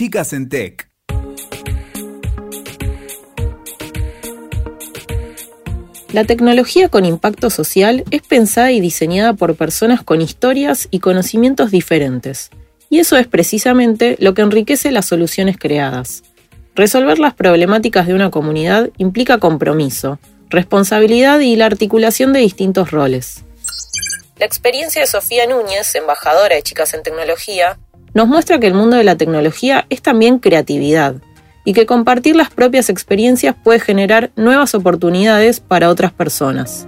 Chicas en Tech. La tecnología con impacto social es pensada y diseñada por personas con historias y conocimientos diferentes. Y eso es precisamente lo que enriquece las soluciones creadas. Resolver las problemáticas de una comunidad implica compromiso, responsabilidad y la articulación de distintos roles. La experiencia de Sofía Núñez, embajadora de Chicas en Tecnología, nos muestra que el mundo de la tecnología es también creatividad y que compartir las propias experiencias puede generar nuevas oportunidades para otras personas.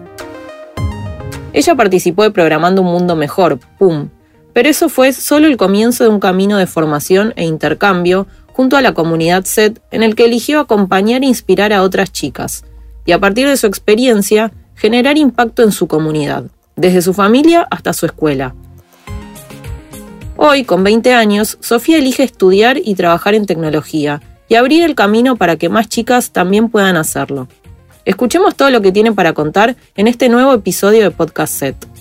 Ella participó de Programando un Mundo Mejor, PUM, pero eso fue solo el comienzo de un camino de formación e intercambio junto a la comunidad SET en el que eligió acompañar e inspirar a otras chicas, y a partir de su experiencia generar impacto en su comunidad, desde su familia hasta su escuela. Hoy, con 20 años, Sofía elige estudiar y trabajar en tecnología, y abrir el camino para que más chicas también puedan hacerlo. Escuchemos todo lo que tiene para contar en este nuevo episodio de Podcast Set.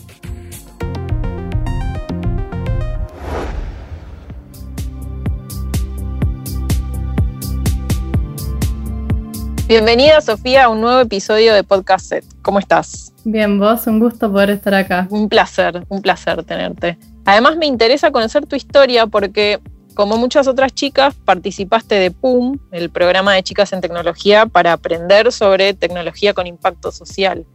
Bienvenida Sofía a un nuevo episodio de Podcast Set. ¿Cómo estás? Bien, vos, un gusto poder estar acá. Un placer, un placer tenerte. Además me interesa conocer tu historia porque como muchas otras chicas, participaste de PUM, el programa de chicas en tecnología, para aprender sobre tecnología con impacto social,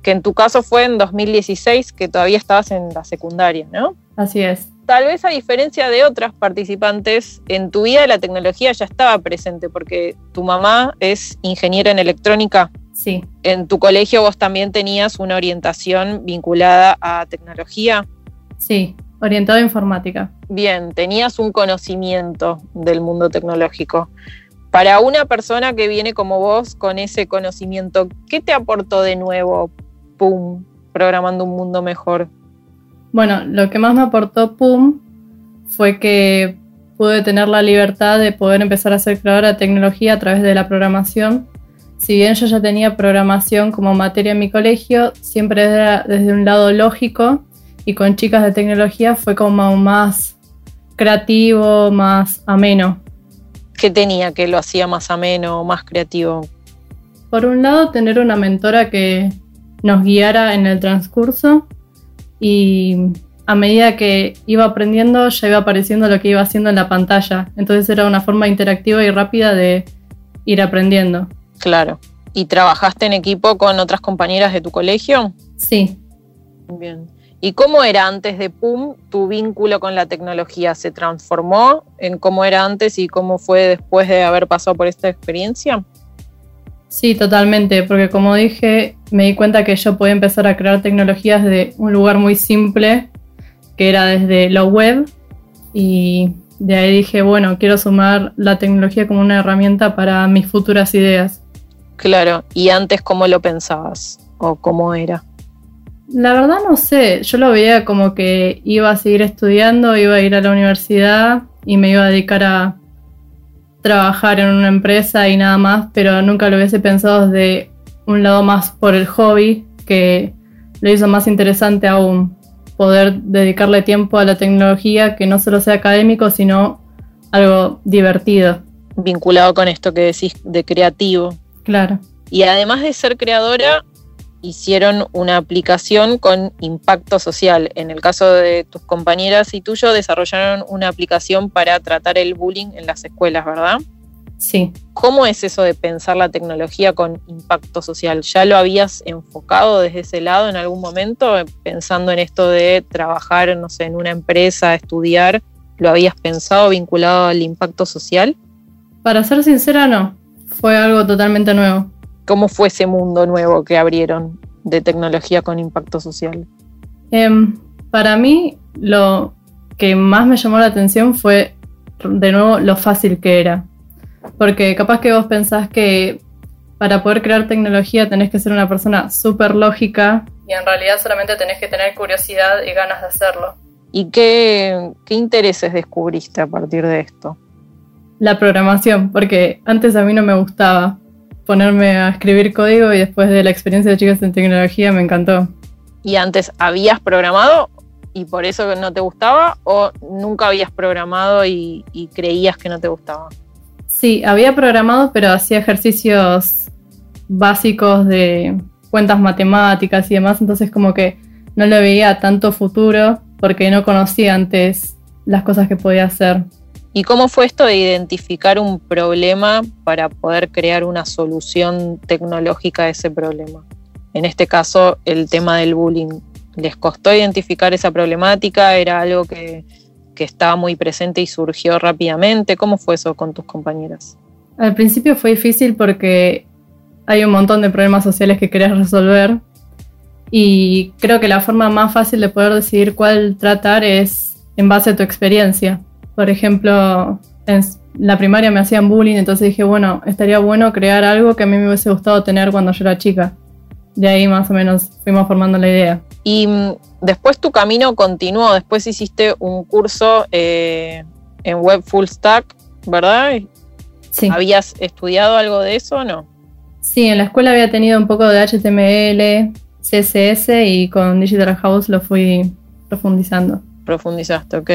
que en tu caso fue en 2016, que todavía estabas en la secundaria, ¿no? Así es. Tal vez a diferencia de otras participantes, en tu vida la tecnología ya estaba presente, porque tu mamá es ingeniera en electrónica. Sí. En tu colegio vos también tenías una orientación vinculada a tecnología. Sí, Orientado a informática. Bien, tenías un conocimiento del mundo tecnológico. Para una persona que viene como vos con ese conocimiento, ¿qué te aportó de nuevo PUM, programando un mundo mejor? Bueno, lo que más me aportó PUM fue que pude tener la libertad de poder empezar a ser creadora de tecnología a través de la programación. Si bien yo ya tenía programación como materia en mi colegio, siempre era desde un lado lógico y con chicas de tecnología fue como más creativo, más ameno. ¿Qué tenía que lo hacía más ameno, más creativo? Por un lado, tener una mentora que nos guiara en el transcurso y a medida que iba aprendiendo ya iba apareciendo lo que iba haciendo en la pantalla. Entonces era una forma interactiva y rápida de ir aprendiendo. Claro. ¿Y trabajaste en equipo con otras compañeras de tu colegio? Sí. Bien. ¿Y cómo era antes de PUM tu vínculo con la tecnología? ¿Se transformó en cómo era antes y cómo fue después de haber pasado por esta experiencia? Sí, totalmente, porque como dije, me di cuenta que yo podía empezar a crear tecnologías de un lugar muy simple, que era desde la web, y de ahí dije, bueno, quiero sumar la tecnología como una herramienta para mis futuras ideas. Claro, ¿y antes cómo lo pensabas o cómo era? La verdad no sé, yo lo veía como que iba a seguir estudiando, iba a ir a la universidad y me iba a dedicar a trabajar en una empresa y nada más, pero nunca lo hubiese pensado desde un lado más por el hobby, que lo hizo más interesante aún poder dedicarle tiempo a la tecnología que no solo sea académico, sino algo divertido. Vinculado con esto que decís de creativo. Claro. Y además de ser creadora, hicieron una aplicación con impacto social. En el caso de tus compañeras y tuyo, desarrollaron una aplicación para tratar el bullying en las escuelas, ¿verdad? Sí. ¿Cómo es eso de pensar la tecnología con impacto social? ¿Ya lo habías enfocado desde ese lado en algún momento, pensando en esto de trabajar, no sé, en una empresa, estudiar? ¿Lo habías pensado vinculado al impacto social? Para ser sincera, no. Fue algo totalmente nuevo. ¿Cómo fue ese mundo nuevo que abrieron de tecnología con impacto social? Em, para mí, lo que más me llamó la atención fue, de nuevo, lo fácil que era. Porque capaz que vos pensás que para poder crear tecnología tenés que ser una persona súper lógica y en realidad solamente tenés que tener curiosidad y ganas de hacerlo. ¿Y qué, qué intereses descubriste a partir de esto? La programación, porque antes a mí no me gustaba, ponerme a escribir código y después de la experiencia de chicas en tecnología me encantó. ¿Y antes habías programado y por eso no te gustaba o nunca habías programado y, creías que no te gustaba? Sí, había programado, pero hacía ejercicios básicos de cuentas matemáticas y demás, entonces como que no le veía tanto futuro porque no conocía antes las cosas que podía hacer. ¿Y cómo fue esto de identificar un problema para poder crear una solución tecnológica a ese problema? En este caso, el tema del bullying. ¿Les costó identificar esa problemática? ¿Era algo que, estaba muy presente y surgió rápidamente? ¿Cómo fue eso con tus compañeras? Al principio fue difícil porque hay un montón de problemas sociales que querés resolver y creo que la forma más fácil de poder decidir cuál tratar es en base a tu experiencia. Por ejemplo, en la primaria me hacían bullying, entonces dije, bueno, estaría bueno crear algo que a mí me hubiese gustado tener cuando yo era chica. De ahí más o menos fuimos formando la idea. Y mm, después tu camino continuó, después hiciste un curso eh, en Web Full Stack, ¿verdad? Sí. ¿Habías estudiado algo de eso o no? Sí, en la escuela había tenido un poco de HTML, CSS y con Digital House lo fui profundizando. Profundizaste, ok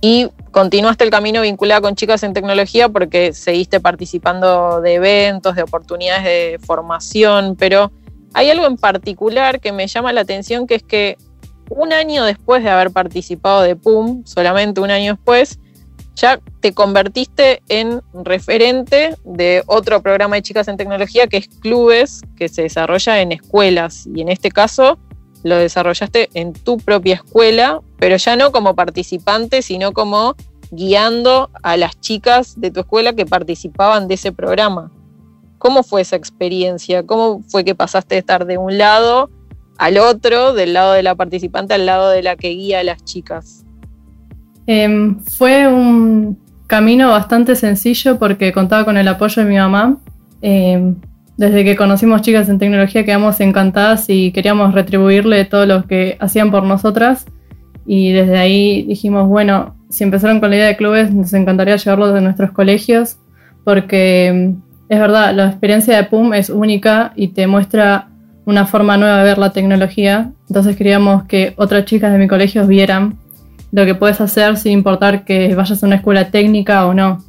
y continuaste el camino vinculado con chicas en tecnología porque seguiste participando de eventos, de oportunidades de formación, pero hay algo en particular que me llama la atención que es que un año después de haber participado de PUM, solamente un año después, ya te convertiste en referente de otro programa de chicas en tecnología que es Clubes, que se desarrolla en escuelas y en este caso lo desarrollaste en tu propia escuela, pero ya no como participante, sino como guiando a las chicas de tu escuela que participaban de ese programa. ¿Cómo fue esa experiencia? ¿Cómo fue que pasaste de estar de un lado al otro, del lado de la participante al lado de la que guía a las chicas? Em, fue un camino bastante sencillo porque contaba con el apoyo de mi mamá. Em, desde que conocimos chicas en tecnología quedamos encantadas y queríamos retribuirle todo lo que hacían por nosotras. Y desde ahí dijimos, bueno, si empezaron con la idea de clubes, nos encantaría llevarlos de nuestros colegios, porque mm, es verdad, la experiencia de PUM es única y te muestra una forma nueva de ver la tecnología. Entonces queríamos que otras chicas de mi colegio vieran lo que puedes hacer sin importar que vayas a una escuela técnica o no.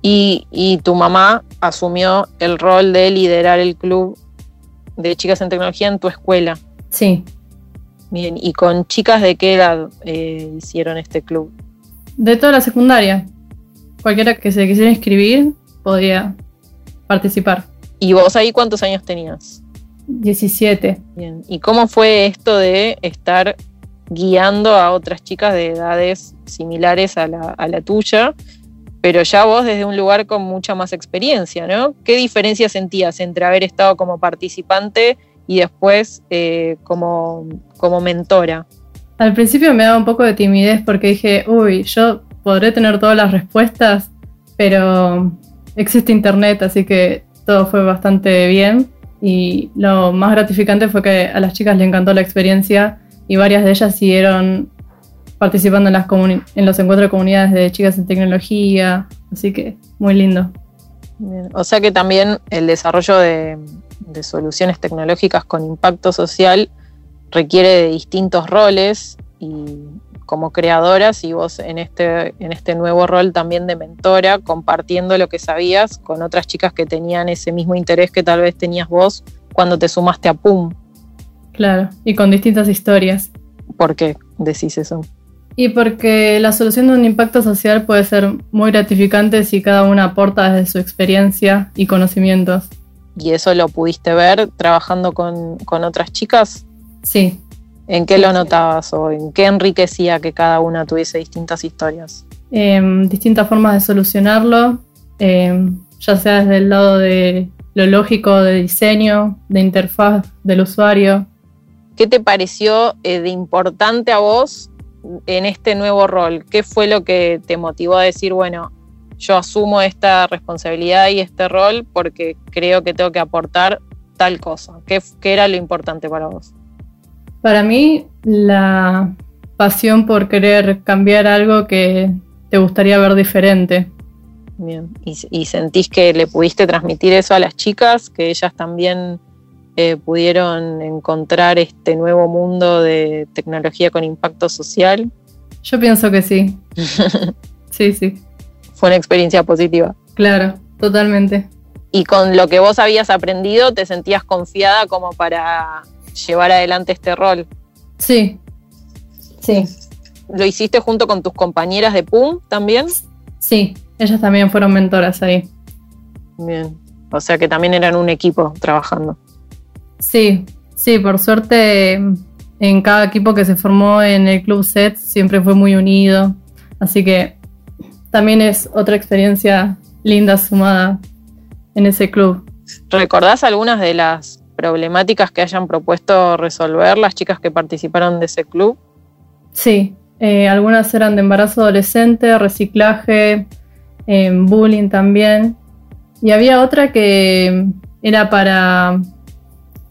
Y, tu mamá asumió el rol de liderar el club de chicas en tecnología en tu escuela. Sí. Bien, ¿y con chicas de qué edad eh, hicieron este club? De toda la secundaria. Cualquiera que se quisiera inscribir podía participar. ¿Y vos ahí cuántos años tenías? 17. Bien, ¿y cómo fue esto de estar guiando a otras chicas de edades similares a la, a la tuya pero ya vos desde un lugar con mucha más experiencia, ¿no? ¿Qué diferencia sentías entre haber estado como participante y después eh, como, como mentora? Al principio me daba un poco de timidez porque dije, uy, yo podré tener todas las respuestas, pero existe internet, así que todo fue bastante bien. Y lo más gratificante fue que a las chicas les encantó la experiencia y varias de ellas siguieron participando en, las en los encuentros de comunidades de chicas en tecnología, así que muy lindo. O sea que también el desarrollo de, soluciones tecnológicas con impacto social requiere de distintos roles y como creadoras y vos en este, en este nuevo rol también de mentora, compartiendo lo que sabías con otras chicas que tenían ese mismo interés que tal vez tenías vos cuando te sumaste a PUM. Claro, y con distintas historias. ¿Por qué decís eso? Y porque la solución de un impacto social puede ser muy gratificante si cada una aporta desde su experiencia y conocimientos. ¿Y eso lo pudiste ver trabajando con, otras chicas? Sí. ¿En qué lo notabas o en qué enriquecía que cada una tuviese distintas historias? Em, distintas formas de solucionarlo, em, ya sea desde el lado de lo lógico de diseño, de interfaz del usuario. ¿Qué te pareció eh, de importante a vos en este nuevo rol? ¿Qué fue lo que te motivó a decir, bueno, yo asumo esta responsabilidad y este rol porque creo que tengo que aportar tal cosa? ¿Qué, era lo importante para vos? Para mí, la pasión por querer cambiar algo que te gustaría ver diferente. Bien, ¿Y, sentís que le pudiste transmitir eso a las chicas, que ellas también eh, pudieron encontrar este nuevo mundo de tecnología con impacto social? Yo pienso que sí. sí, sí. Fue una experiencia positiva. Claro, totalmente. Y con lo que vos habías aprendido, ¿te sentías confiada como para llevar adelante este rol? Sí. Sí. ¿Lo hiciste junto con tus compañeras de PUM también? Sí, ellas también fueron mentoras ahí. Bien. O sea que también eran un equipo trabajando. Sí, sí, por suerte en cada equipo que se formó en el Club SET siempre fue muy unido. Así que también es otra experiencia linda sumada en ese club. ¿Recordás algunas de las problemáticas que hayan propuesto resolver las chicas que participaron de ese club? Sí, eh, algunas eran de embarazo adolescente, reciclaje, eh, bullying también. Y había otra que era para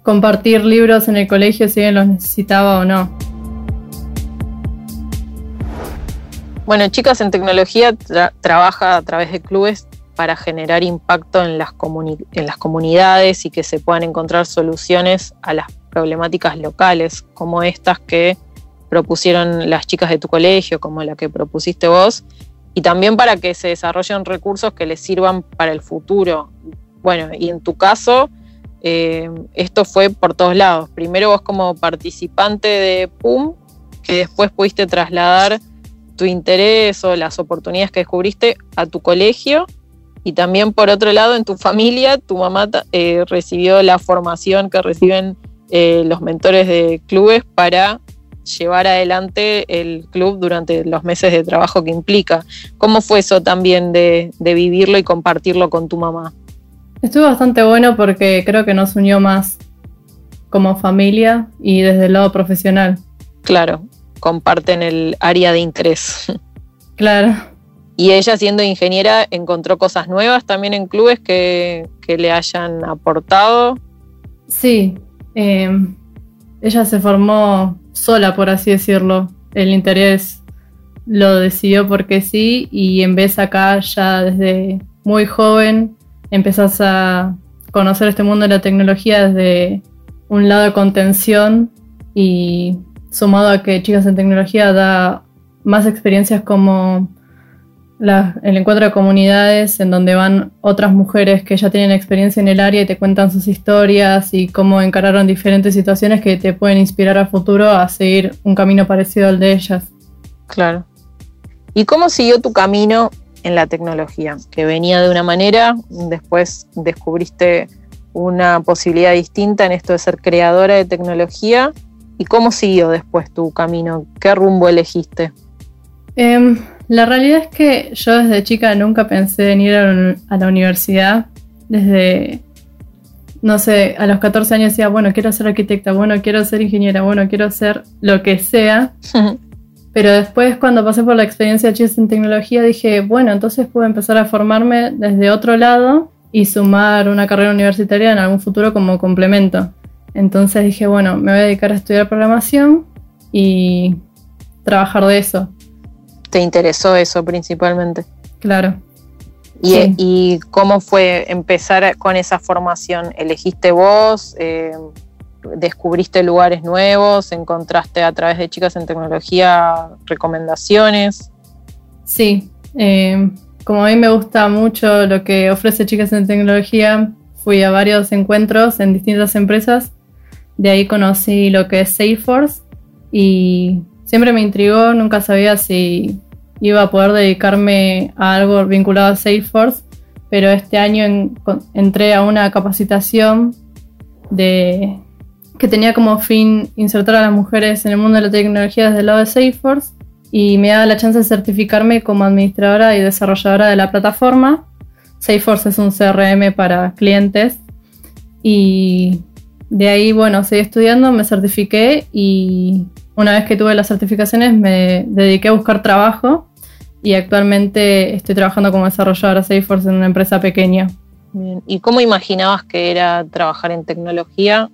compartir libros en el colegio si alguien los necesitaba o no. Bueno, Chicas en Tecnología trabaja a través de clubes para generar impacto en las, comunidades y que se puedan encontrar soluciones a las problemáticas locales, como estas que propusieron las chicas de tu colegio, como la que propusiste vos, y también para que se desarrollen recursos que les sirvan para el futuro. Bueno, y en tu caso, eh, esto fue por todos lados. Primero vos como participante de PUM, que después pudiste trasladar tu interés o las oportunidades que descubriste a tu colegio y también por otro lado en tu familia, tu mamá eh, recibió la formación que reciben eh, los mentores de clubes para llevar adelante el club durante los meses de trabajo que implica. ¿Cómo fue eso también de, vivirlo y compartirlo con tu mamá? Estuvo bastante bueno porque creo que nos unió más como familia y desde el lado profesional. Claro, comparten el área de interés. Claro. Y ella siendo ingeniera encontró cosas nuevas también en clubes que, le hayan aportado. Sí, eh, ella se formó sola, por así decirlo. El interés lo decidió porque sí y en vez acá ya desde muy joven empezás a conocer este mundo de la tecnología desde un lado de contención y sumado a que Chicas en Tecnología da más experiencias como el encuentro de comunidades en donde van otras mujeres que ya tienen experiencia en el área y te cuentan sus historias y cómo encararon diferentes situaciones que te pueden inspirar a futuro a seguir un camino parecido al de ellas. Claro. ¿Y cómo siguió tu camino en la tecnología? Que venía de una manera, después descubriste una posibilidad distinta en esto de ser creadora de tecnología. ¿Y cómo siguió después tu camino? ¿Qué rumbo elegiste? Em, la realidad es que yo desde chica nunca pensé en ir a la universidad. Desde, no sé, a los 14 años decía, bueno, quiero ser arquitecta, bueno, quiero ser ingeniera, bueno, quiero ser lo que sea. Pero después cuando pasé por la experiencia de chicos en tecnología dije, bueno, entonces puedo empezar a formarme desde otro lado y sumar una carrera universitaria en algún futuro como complemento. Entonces dije, bueno, me voy a dedicar a estudiar programación y trabajar de eso te interesó eso principalmente. Claro. ¿Y, cómo fue empezar con esa formación? ¿Elegiste vos? Eh, ¿Descubriste lugares nuevos? ¿Encontraste a través de Chicas en Tecnología recomendaciones? Sí, eh, como a mí me gusta mucho lo que ofrece Chicas en Tecnología, fui a varios encuentros en distintas empresas. De ahí conocí lo que es Salesforce y siempre me intrigó, nunca sabía si iba a poder dedicarme a algo vinculado a Salesforce, pero este año entré a una capacitación de, que tenía como fin insertar a las mujeres en el mundo de la tecnología desde el lado de Salesforce y me daba la chance de certificarme como administradora y desarrolladora de la plataforma. Salesforce es un CRM para clientes y de ahí, bueno, seguí estudiando, me certifiqué y una vez que tuve las certificaciones me dediqué a buscar trabajo y actualmente estoy trabajando como desarrolladora Salesforce en una empresa pequeña. ¿Y cómo imaginabas que era trabajar en tecnología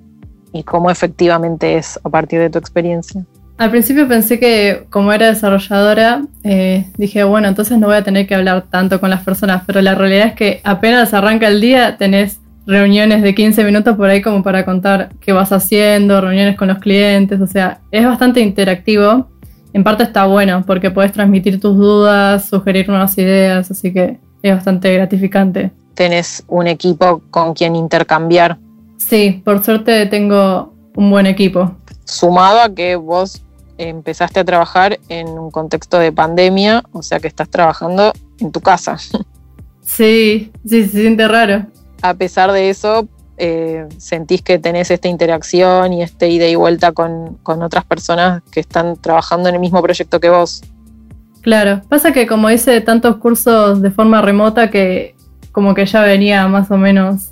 y cómo efectivamente es a partir de tu experiencia? Al principio pensé que como era desarrolladora, eh, dije, bueno, entonces no voy a tener que hablar tanto con las personas, pero la realidad es que apenas arranca el día tenés reuniones de 15 minutos por ahí como para contar qué vas haciendo, reuniones con los clientes, o sea, es bastante interactivo. En parte está bueno porque puedes transmitir tus dudas, sugerir nuevas ideas, así que es bastante gratificante. Tenés un equipo con quien intercambiar. Sí, por suerte tengo un buen equipo. Sumado a que vos empezaste a trabajar en un contexto de pandemia, o sea que estás trabajando en tu casa. Sí, sí, se siente raro. A pesar de eso, eh, sentís que tenés esta interacción y este ida y vuelta con, con otras personas que están trabajando en el mismo proyecto que vos. Claro, pasa que como hice tantos cursos de forma remota que como que ya venía más o menos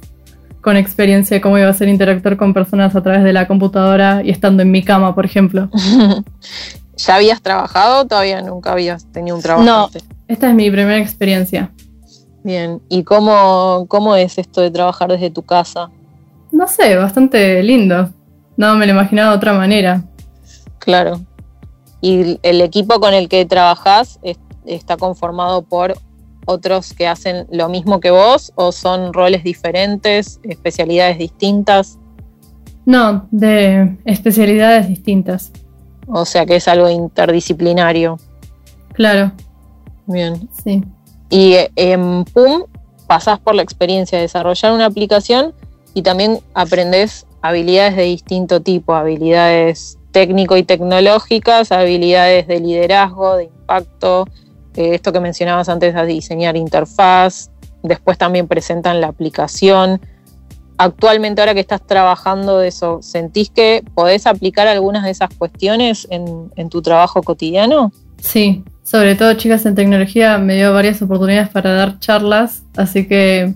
con experiencia de cómo iba a ser interactuar con personas a través de la computadora y estando en mi cama, por ejemplo. ¿Ya habías trabajado o todavía nunca habías tenido un trabajo? No, esta es mi primera experiencia. Bien, ¿y cómo, cómo es esto de trabajar desde tu casa? No sé, bastante lindo. No me lo imaginaba de otra manera. Claro. ¿Y el equipo con el que trabajas está conformado por otros que hacen lo mismo que vos o son roles diferentes, especialidades distintas? No, de especialidades distintas. O sea que es algo interdisciplinario. Claro. Bien. Sí. Y en PUM pasás por la experiencia de desarrollar una aplicación y también aprendes habilidades de distinto tipo, habilidades técnico y tecnológicas, habilidades de liderazgo, de impacto, eh, esto que mencionabas antes de diseñar interfaz, después también presentan la aplicación. Actualmente ahora que estás trabajando de eso, ¿sentís que podés aplicar algunas de esas cuestiones en, en tu trabajo cotidiano? Sí, sobre todo chicas en tecnología me dio varias oportunidades para dar charlas, así que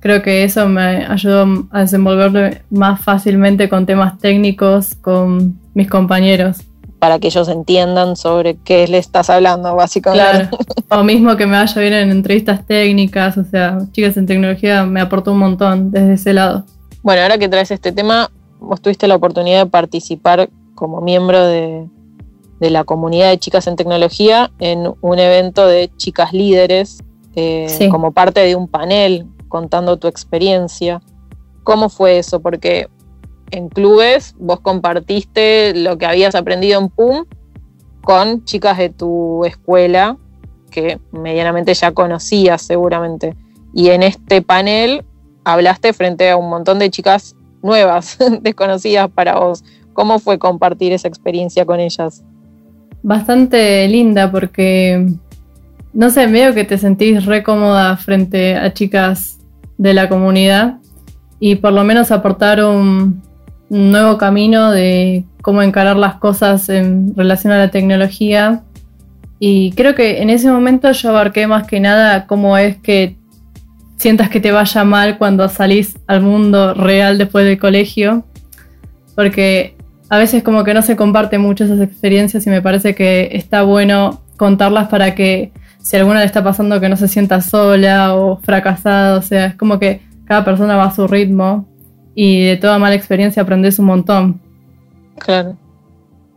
creo que eso me ayudó a desenvolverme más fácilmente con temas técnicos con mis compañeros para que ellos entiendan sobre qué le estás hablando, básicamente. Claro. O mismo que me vaya bien en entrevistas técnicas, o sea, chicas en tecnología me aportó un montón desde ese lado. Bueno, ahora que traes este tema, vos tuviste la oportunidad de participar como miembro de, la comunidad de chicas en tecnología en un evento de chicas líderes, eh, como parte de un panel contando tu experiencia. ¿Cómo fue eso? Porque en clubes vos compartiste lo que habías aprendido en PUM con chicas de tu escuela que medianamente ya conocías seguramente. Y en este panel hablaste frente a un montón de chicas nuevas, desconocidas para vos. ¿Cómo fue compartir esa experiencia con ellas? Bastante linda porque, no sé, veo que te sentís re cómoda frente a chicas de la comunidad y por lo menos aportar un, nuevo camino de cómo encarar las cosas en relación a la tecnología. Y creo que en ese momento yo abarqué más que nada cómo es que sientas que te vaya mal cuando salís al mundo real después del colegio. Porque a veces como que no se comparte mucho esas experiencias y me parece que está bueno contarlas para que si alguna le está pasando que no se sienta sola o fracasada, o sea, es como que cada persona va a su ritmo y de toda mala experiencia aprendes un montón. Claro.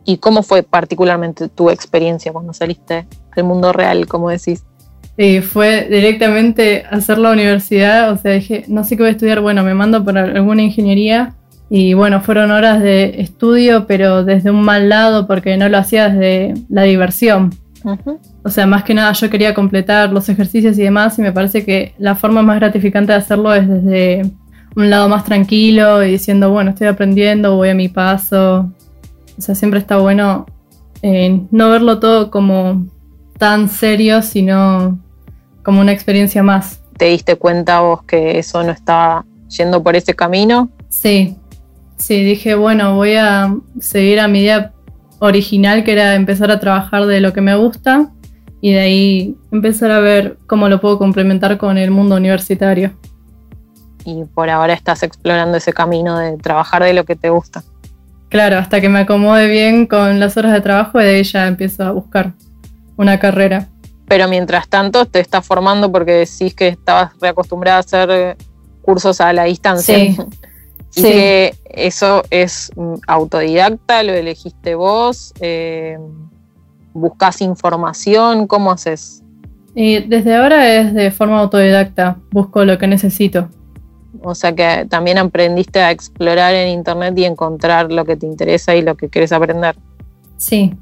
¿Y cómo fue particularmente tu experiencia cuando saliste al mundo real, como decís? Sí, fue directamente hacer la universidad, o sea, dije, no sé qué voy a estudiar, bueno, me mando por alguna ingeniería y bueno, fueron horas de estudio, pero desde un mal lado porque no lo hacía desde la diversión. O sea, más que nada yo quería completar los ejercicios y demás y me parece que la forma más gratificante de hacerlo es desde un lado más tranquilo y diciendo, bueno, estoy aprendiendo, voy a mi paso. O sea, siempre está bueno eh, no verlo todo como tan serio, sino como una experiencia más. ¿Te diste cuenta vos que eso no estaba yendo por ese camino? Sí, sí, dije, bueno, voy a seguir a mi idea original, que era empezar a trabajar de lo que me gusta y de ahí empezar a ver cómo lo puedo complementar con el mundo universitario y por ahora estás explorando ese camino de trabajar de lo que te gusta. Claro, hasta que me acomode bien con las horas de trabajo y de ahí ya empiezo a buscar una carrera. Pero mientras tanto te estás formando porque decís que estabas reacostumbrada a hacer cursos a la distancia. Sí. y que eso es autodidacta, lo elegiste vos, eh, buscas información, ¿cómo haces? Y desde ahora es de forma autodidacta, busco lo que necesito. O sea que también aprendiste a explorar en internet y encontrar lo que te interesa y lo que quieres aprender. Sí.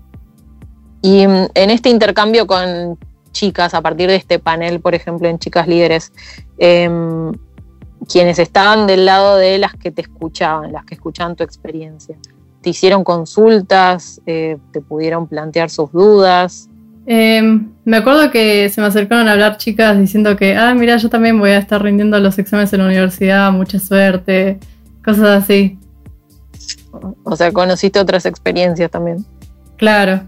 Y mm, en este intercambio con chicas, a partir de este panel, por ejemplo, en Chicas Líderes, em, quienes estaban del lado de las que te escuchaban, las que escuchaban tu experiencia, ¿te hicieron consultas? Eh, ¿Te pudieron plantear sus dudas? Em, me acuerdo que se me acercaron a hablar chicas diciendo que, ah, mira, yo también voy a estar rindiendo los exámenes en la universidad, mucha suerte, cosas así. O sea, conociste otras experiencias también. Claro,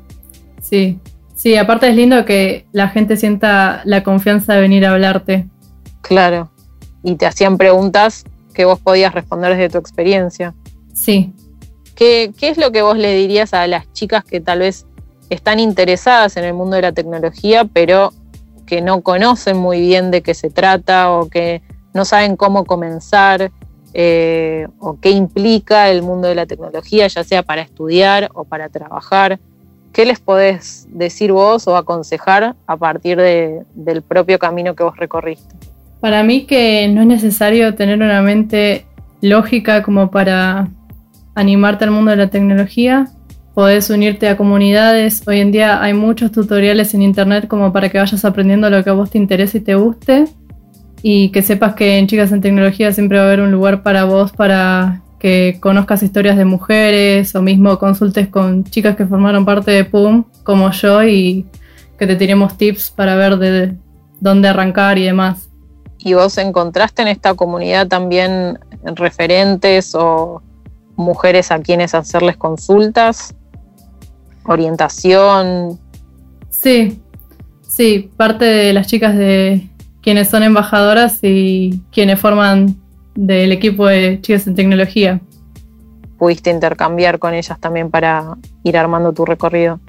sí. Sí, aparte es lindo que la gente sienta la confianza de venir a hablarte. Claro. Y te hacían preguntas que vos podías responder desde tu experiencia. Sí. ¿Qué, ¿Qué es lo que vos le dirías a las chicas que tal vez están interesadas en el mundo de la tecnología, pero que no conocen muy bien de qué se trata o que no saben cómo comenzar eh, o qué implica el mundo de la tecnología, ya sea para estudiar o para trabajar. ¿Qué les podés decir vos o aconsejar a partir del propio camino que vos recorriste? Para mí que no es necesario tener una mente lógica como para animarte al mundo de la tecnología, Podés unirte a comunidades. Hoy en día hay muchos tutoriales en internet como para que vayas aprendiendo lo que a vos te interese y te guste. Y que sepas que en Chicas en Tecnología siempre va a haber un lugar para vos para que conozcas historias de mujeres o mismo consultes con chicas que formaron parte de PUM como yo y que te tiremos tips para ver de dónde arrancar y demás. ¿Y vos encontraste en esta comunidad también referentes o mujeres a quienes hacerles consultas? orientación. Sí, sí, parte de las chicas de quienes son embajadoras y quienes forman del equipo de chicas en tecnología. Pudiste intercambiar con ellas también para ir armando tu recorrido.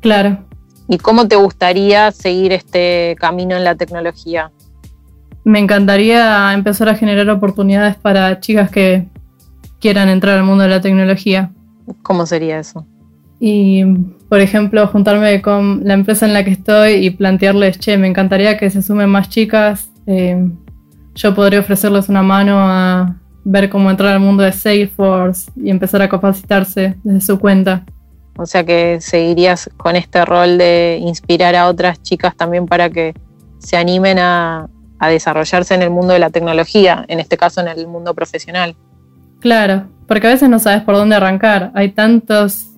Claro. ¿Y cómo te gustaría seguir este camino en la tecnología? Me encantaría empezar a generar oportunidades para chicas que quieran entrar al mundo de la tecnología. ¿Cómo sería eso? y, por ejemplo, juntarme con la empresa en la que estoy y plantearles, che, me encantaría que se sumen más chicas, eh, yo podría ofrecerles una mano a ver cómo entrar al mundo de Salesforce y empezar a capacitarse desde su cuenta. O sea que seguirías con este rol de inspirar a otras chicas también para que se animen a, a desarrollarse en el mundo de la tecnología, en este caso en el mundo profesional. Claro, porque a veces no sabes por dónde arrancar. Hay tantos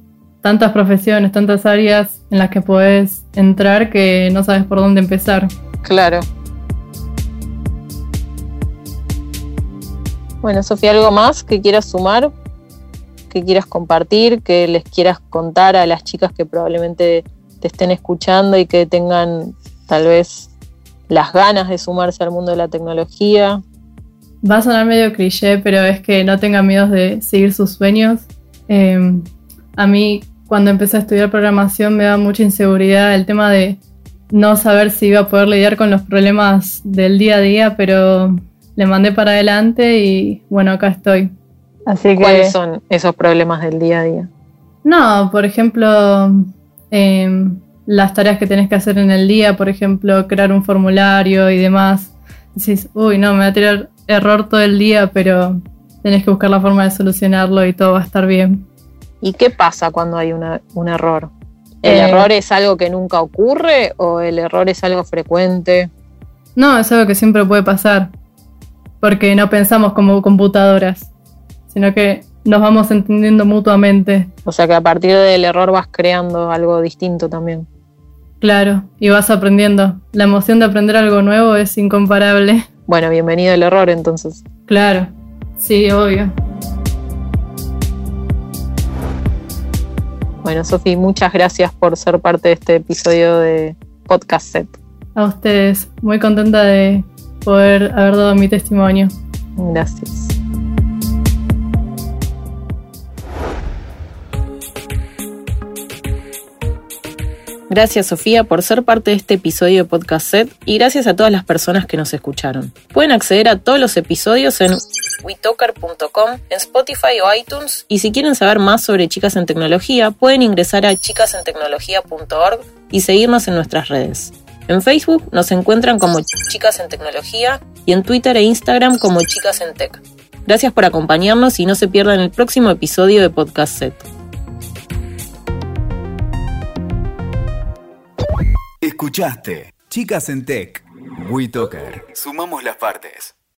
tantas profesiones, tantas áreas en las que puedes entrar que no sabes por dónde empezar. Claro. Bueno, Sofía, ¿algo más que quieras sumar? ¿Que quieras compartir? ¿Que les quieras contar a las chicas que probablemente te estén escuchando y que tengan tal vez las ganas de sumarse al mundo de la tecnología? Va a sonar medio cliché, pero es que no tengan miedo de seguir sus sueños. Eh, a mí cuando empecé a estudiar programación me da mucha inseguridad el tema de no saber si iba a poder lidiar con los problemas del día a día, pero le mandé para adelante y bueno, acá estoy. Así ¿Cuáles son esos problemas del día a día? No, por ejemplo, em, las tareas que tenés que hacer en el día, por ejemplo, crear un formulario y demás. Decís, uy, no, me va a tirar error todo el día, pero tenés que buscar la forma de solucionarlo y todo va a estar bien. ¿Y qué pasa cuando hay un error? ¿El eh, error es algo que nunca ocurre o el error es algo frecuente? No, es algo que siempre puede pasar, porque no pensamos como computadoras, sino que nos vamos entendiendo mutuamente. O sea que a partir del error vas creando algo distinto también. Claro, y vas aprendiendo. La emoción de aprender algo nuevo es incomparable. Bueno, bienvenido al error entonces. Claro, sí, obvio. Bueno, Sofi, muchas gracias por ser parte de este episodio de Podcast Set. A ustedes, muy contenta de poder haber dado mi testimonio. Gracias. Gracias Sofía por ser parte de este episodio de Podcast Set y gracias a todas las personas que nos escucharon. Pueden acceder a todos los episodios en WeTalker.com, en Spotify o iTunes y si quieren saber más sobre Chicas en Tecnología pueden ingresar a chicasentecnología.org y seguirnos en nuestras redes. En Facebook nos encuentran como Chicas en Tecnología y en Twitter e Instagram como Chicas en Tech. Gracias por acompañarnos y no se pierdan el próximo episodio de Podcast Set. Escuchaste Chicas en Tech. WeToker. Sumamos las partes.